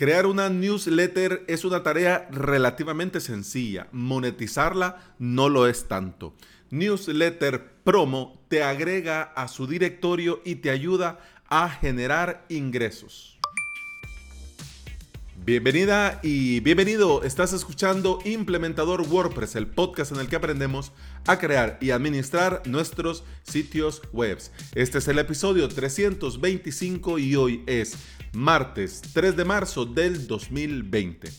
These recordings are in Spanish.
Crear una newsletter es una tarea relativamente sencilla. Monetizarla no lo es tanto. Newsletter Promo te agrega a su directorio y te ayuda a generar ingresos. Bienvenida y bienvenido. Estás escuchando Implementador WordPress, el podcast en el que aprendemos a crear y administrar nuestros sitios web. Este es el episodio 325 y hoy es martes 3 de marzo del 2020.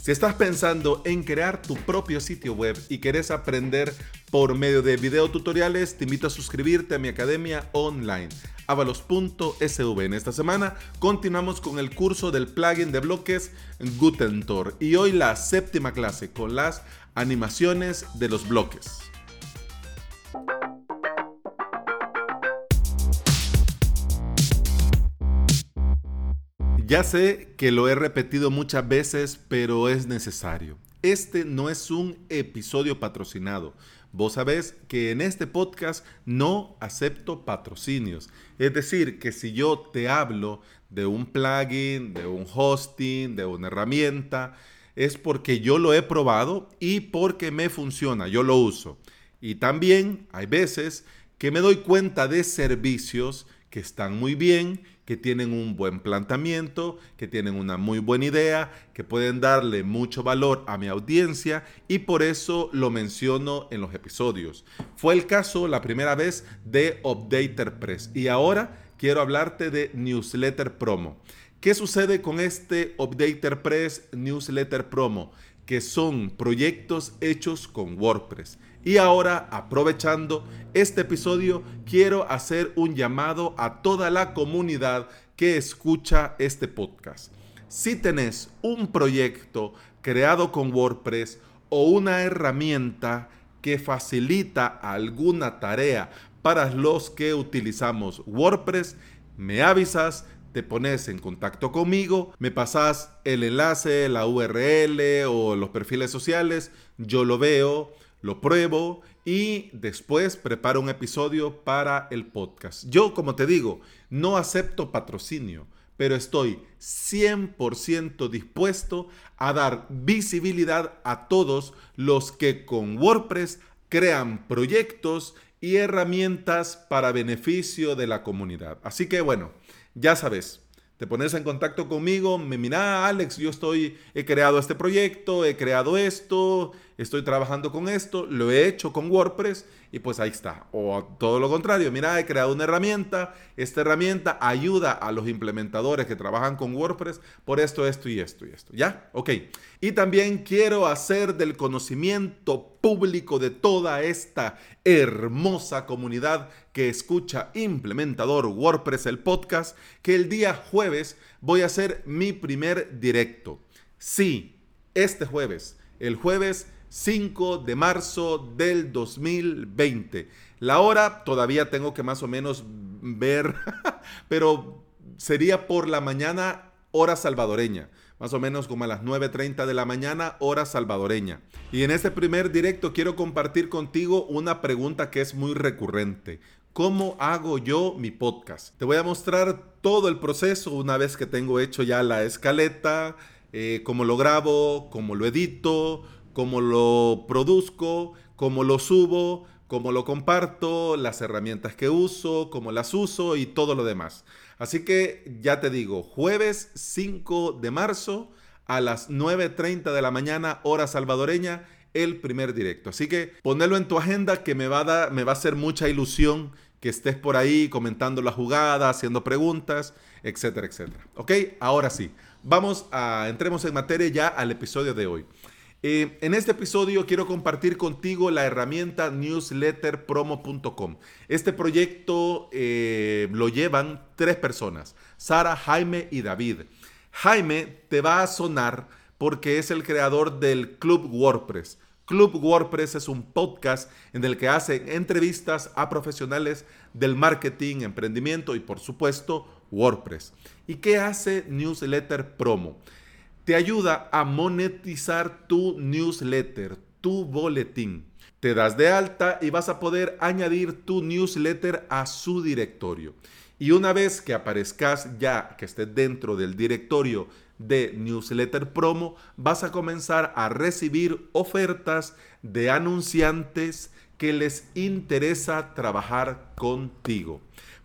Si estás pensando en crear tu propio sitio web y quieres aprender por medio de videotutoriales, te invito a suscribirte a mi academia online avalos.sv. En esta semana continuamos con el curso del plugin de bloques Gutentor y hoy la séptima clase con las animaciones de los bloques. Ya sé que lo he repetido muchas veces, pero es necesario. Este no es un episodio patrocinado. Vos sabés que en este podcast no acepto patrocinios. Es decir, que si yo te hablo de un plugin, de un hosting, de una herramienta, es porque yo lo he probado y porque me funciona, yo lo uso. Y también hay veces que me doy cuenta de servicios que están muy bien, que tienen un buen planteamiento, que tienen una muy buena idea, que pueden darle mucho valor a mi audiencia y por eso lo menciono en los episodios. Fue el caso la primera vez de Updater Press y ahora quiero hablarte de Newsletter Promo. ¿Qué sucede con este Updater Press Newsletter Promo? Que son proyectos hechos con WordPress. Y ahora, aprovechando este episodio, quiero hacer un llamado a toda la comunidad que escucha este podcast. Si tenés un proyecto creado con WordPress o una herramienta que facilita alguna tarea para los que utilizamos WordPress, me avisas, te pones en contacto conmigo, me pasas el enlace, la URL o los perfiles sociales, yo lo veo lo pruebo y después preparo un episodio para el podcast. Yo, como te digo, no acepto patrocinio, pero estoy 100% dispuesto a dar visibilidad a todos los que con WordPress crean proyectos y herramientas para beneficio de la comunidad. Así que bueno, ya sabes, te pones en contacto conmigo, me mira, Alex, yo estoy, he creado este proyecto, he creado esto, estoy trabajando con esto, lo he hecho con WordPress y pues ahí está. O todo lo contrario, mira, he creado una herramienta, esta herramienta ayuda a los implementadores que trabajan con WordPress por esto, esto y esto y esto. ¿Ya? Ok. Y también quiero hacer del conocimiento público de toda esta hermosa comunidad que escucha Implementador WordPress el podcast que el día jueves voy a hacer mi primer directo. Sí, este jueves, el jueves 5 de marzo del 2020. La hora todavía tengo que más o menos ver, pero sería por la mañana hora salvadoreña, más o menos como a las 9.30 de la mañana hora salvadoreña. Y en este primer directo quiero compartir contigo una pregunta que es muy recurrente. ¿Cómo hago yo mi podcast? Te voy a mostrar todo el proceso una vez que tengo hecho ya la escaleta, eh, cómo lo grabo, cómo lo edito, cómo lo produzco, cómo lo subo, cómo lo comparto, las herramientas que uso, cómo las uso y todo lo demás. Así que ya te digo, jueves 5 de marzo a las 9.30 de la mañana, hora salvadoreña, el primer directo. Así que ponelo en tu agenda que me va a, dar, me va a hacer mucha ilusión que estés por ahí comentando la jugada, haciendo preguntas, etcétera, etcétera. Ok, ahora sí, vamos a, entremos en materia ya al episodio de hoy. Eh, en este episodio quiero compartir contigo la herramienta newsletterpromo.com. Este proyecto eh, lo llevan tres personas, Sara, Jaime y David. Jaime te va a sonar porque es el creador del Club WordPress. Club WordPress es un podcast en el que hace entrevistas a profesionales del marketing, emprendimiento y por supuesto WordPress. ¿Y qué hace Newsletter Promo? Te ayuda a monetizar tu newsletter, tu boletín. Te das de alta y vas a poder añadir tu newsletter a su directorio. Y una vez que aparezcas ya, que estés dentro del directorio de newsletter promo, vas a comenzar a recibir ofertas de anunciantes que les interesa trabajar contigo.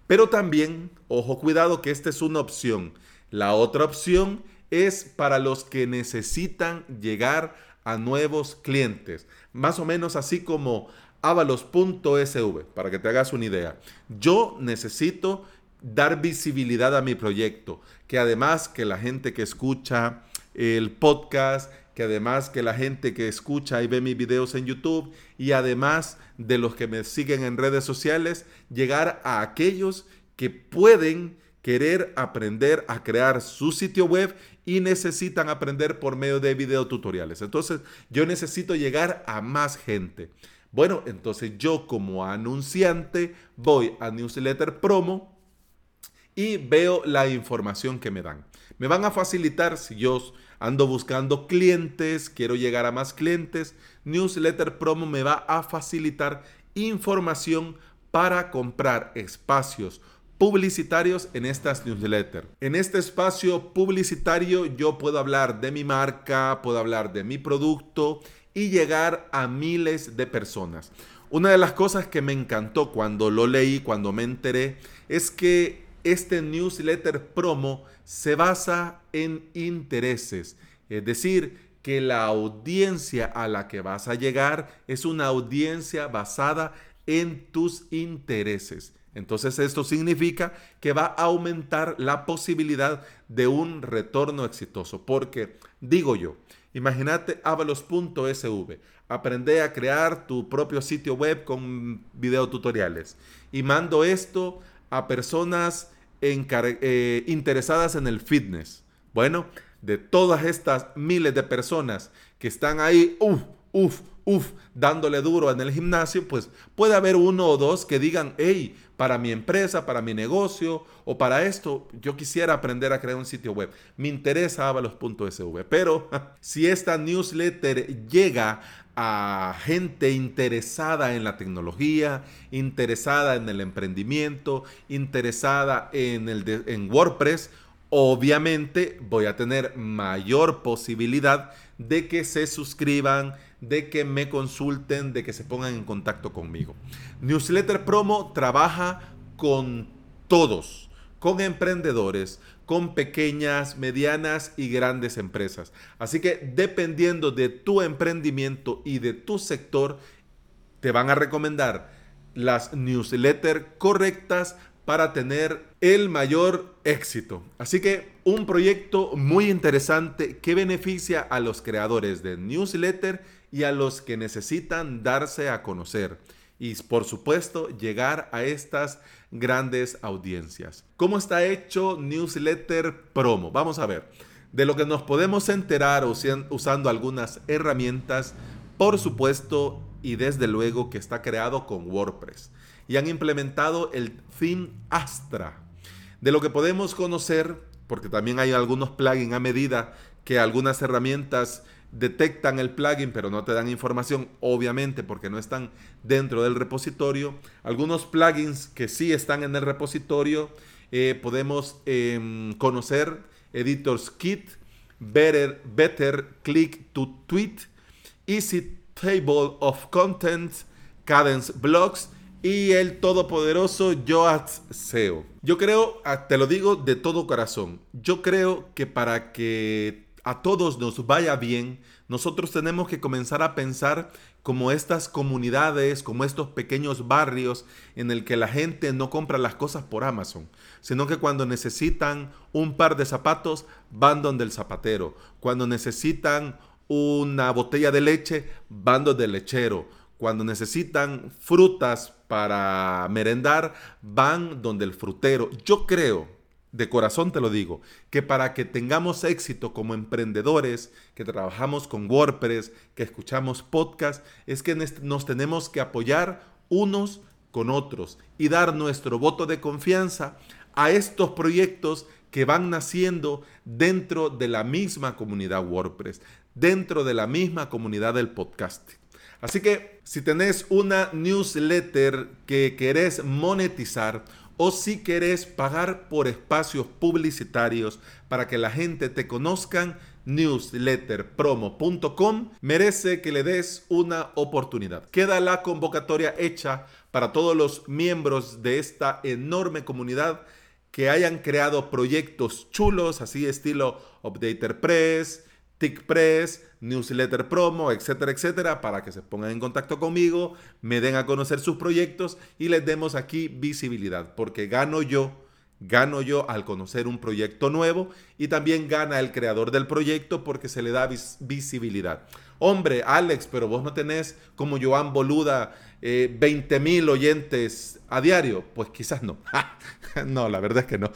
Pero también, ojo cuidado que esta es una opción. La otra opción es para los que necesitan llegar a nuevos clientes. Más o menos así como avalos.sv, para que te hagas una idea. Yo necesito dar visibilidad a mi proyecto, que además que la gente que escucha el podcast, que además que la gente que escucha y ve mis videos en YouTube y además de los que me siguen en redes sociales, llegar a aquellos que pueden querer aprender a crear su sitio web y necesitan aprender por medio de videotutoriales. Entonces, yo necesito llegar a más gente. Bueno, entonces yo como anunciante voy a Newsletter Promo y veo la información que me dan. Me van a facilitar si yo ando buscando clientes, quiero llegar a más clientes. Newsletter Promo me va a facilitar información para comprar espacios publicitarios en estas newsletters. En este espacio publicitario yo puedo hablar de mi marca, puedo hablar de mi producto y llegar a miles de personas. Una de las cosas que me encantó cuando lo leí, cuando me enteré, es que este newsletter promo se basa en intereses. Es decir, que la audiencia a la que vas a llegar es una audiencia basada en tus intereses. Entonces esto significa que va a aumentar la posibilidad de un retorno exitoso. Porque, digo yo, imagínate avalos.sv, aprende a crear tu propio sitio web con videotutoriales y mando esto a personas eh, interesadas en el fitness. Bueno, de todas estas miles de personas que están ahí, uff, uff, uff, dándole duro en el gimnasio, pues puede haber uno o dos que digan, hey, para mi empresa, para mi negocio o para esto, yo quisiera aprender a crear un sitio web. Me interesa avalos.sv. Pero si esta newsletter llega a gente interesada en la tecnología, interesada en el emprendimiento, interesada en, el en WordPress, obviamente voy a tener mayor posibilidad de que se suscriban, de que me consulten, de que se pongan en contacto conmigo. Newsletter Promo trabaja con todos, con emprendedores, con pequeñas, medianas y grandes empresas. Así que dependiendo de tu emprendimiento y de tu sector, te van a recomendar las newsletters correctas para tener el mayor éxito. Así que un proyecto muy interesante que beneficia a los creadores de newsletter y a los que necesitan darse a conocer. Y por supuesto llegar a estas grandes audiencias. ¿Cómo está hecho Newsletter Promo? Vamos a ver. De lo que nos podemos enterar usando algunas herramientas, por supuesto y desde luego que está creado con WordPress y han implementado el theme Astra. De lo que podemos conocer, porque también hay algunos plugins a medida que algunas herramientas detectan el plugin pero no te dan información, obviamente porque no están dentro del repositorio. Algunos plugins que sí están en el repositorio eh, podemos em, conocer Editors Kit, Better, Better Click to Tweet, Easy Table of Contents, Cadence Blocks y el todopoderoso Yoast SEO. Yo creo, ah, te lo digo de todo corazón, yo creo que para que a todos nos vaya bien, nosotros tenemos que comenzar a pensar como estas comunidades, como estos pequeños barrios en el que la gente no compra las cosas por Amazon, sino que cuando necesitan un par de zapatos, van donde el zapatero. Cuando necesitan una botella de leche, van donde el lechero cuando necesitan frutas para merendar, van donde el frutero. Yo creo, de corazón te lo digo, que para que tengamos éxito como emprendedores, que trabajamos con WordPress, que escuchamos podcast, es que nos tenemos que apoyar unos con otros y dar nuestro voto de confianza a estos proyectos que van naciendo dentro de la misma comunidad WordPress, dentro de la misma comunidad del podcasting. Así que si tenés una newsletter que querés monetizar o si querés pagar por espacios publicitarios para que la gente te conozcan, newsletterpromo.com merece que le des una oportunidad. Queda la convocatoria hecha para todos los miembros de esta enorme comunidad que hayan creado proyectos chulos, así estilo Updater Press, TickPress, Newsletter Promo, etcétera, etcétera, para que se pongan en contacto conmigo, me den a conocer sus proyectos y les demos aquí visibilidad, porque gano yo Gano yo al conocer un proyecto nuevo y también gana el creador del proyecto porque se le da visibilidad. Hombre, Alex, pero vos no tenés como Joan Boluda 20 eh, mil oyentes a diario. Pues quizás no. no, la verdad es que no.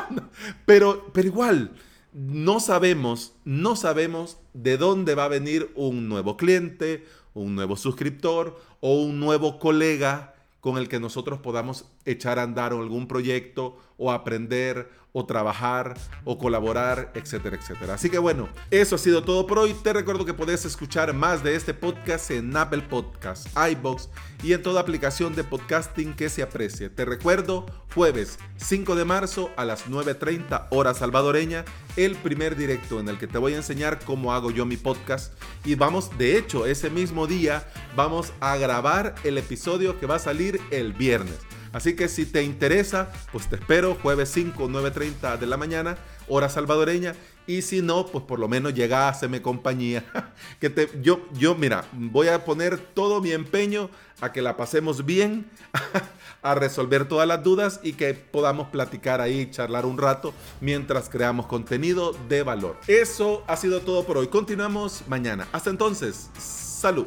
pero, pero igual, no sabemos, no sabemos de dónde va a venir un nuevo cliente, un nuevo suscriptor o un nuevo colega con el que nosotros podamos echar a andar algún proyecto o aprender o trabajar o colaborar, etcétera, etcétera. Así que bueno, eso ha sido todo por hoy. Te recuerdo que puedes escuchar más de este podcast en Apple Podcasts, iBox y en toda aplicación de podcasting que se aprecie. Te recuerdo, jueves 5 de marzo a las 9.30 hora salvadoreña, el primer directo en el que te voy a enseñar cómo hago yo mi podcast. Y vamos, de hecho, ese mismo día vamos a grabar el episodio que va a salir el viernes. Así que si te interesa, pues te espero jueves 5, 9.30 de la mañana, hora salvadoreña. Y si no, pues por lo menos llega a hacerme compañía. que te, yo, yo, mira, voy a poner todo mi empeño a que la pasemos bien, a resolver todas las dudas y que podamos platicar ahí, charlar un rato mientras creamos contenido de valor. Eso ha sido todo por hoy. Continuamos mañana. Hasta entonces, salud.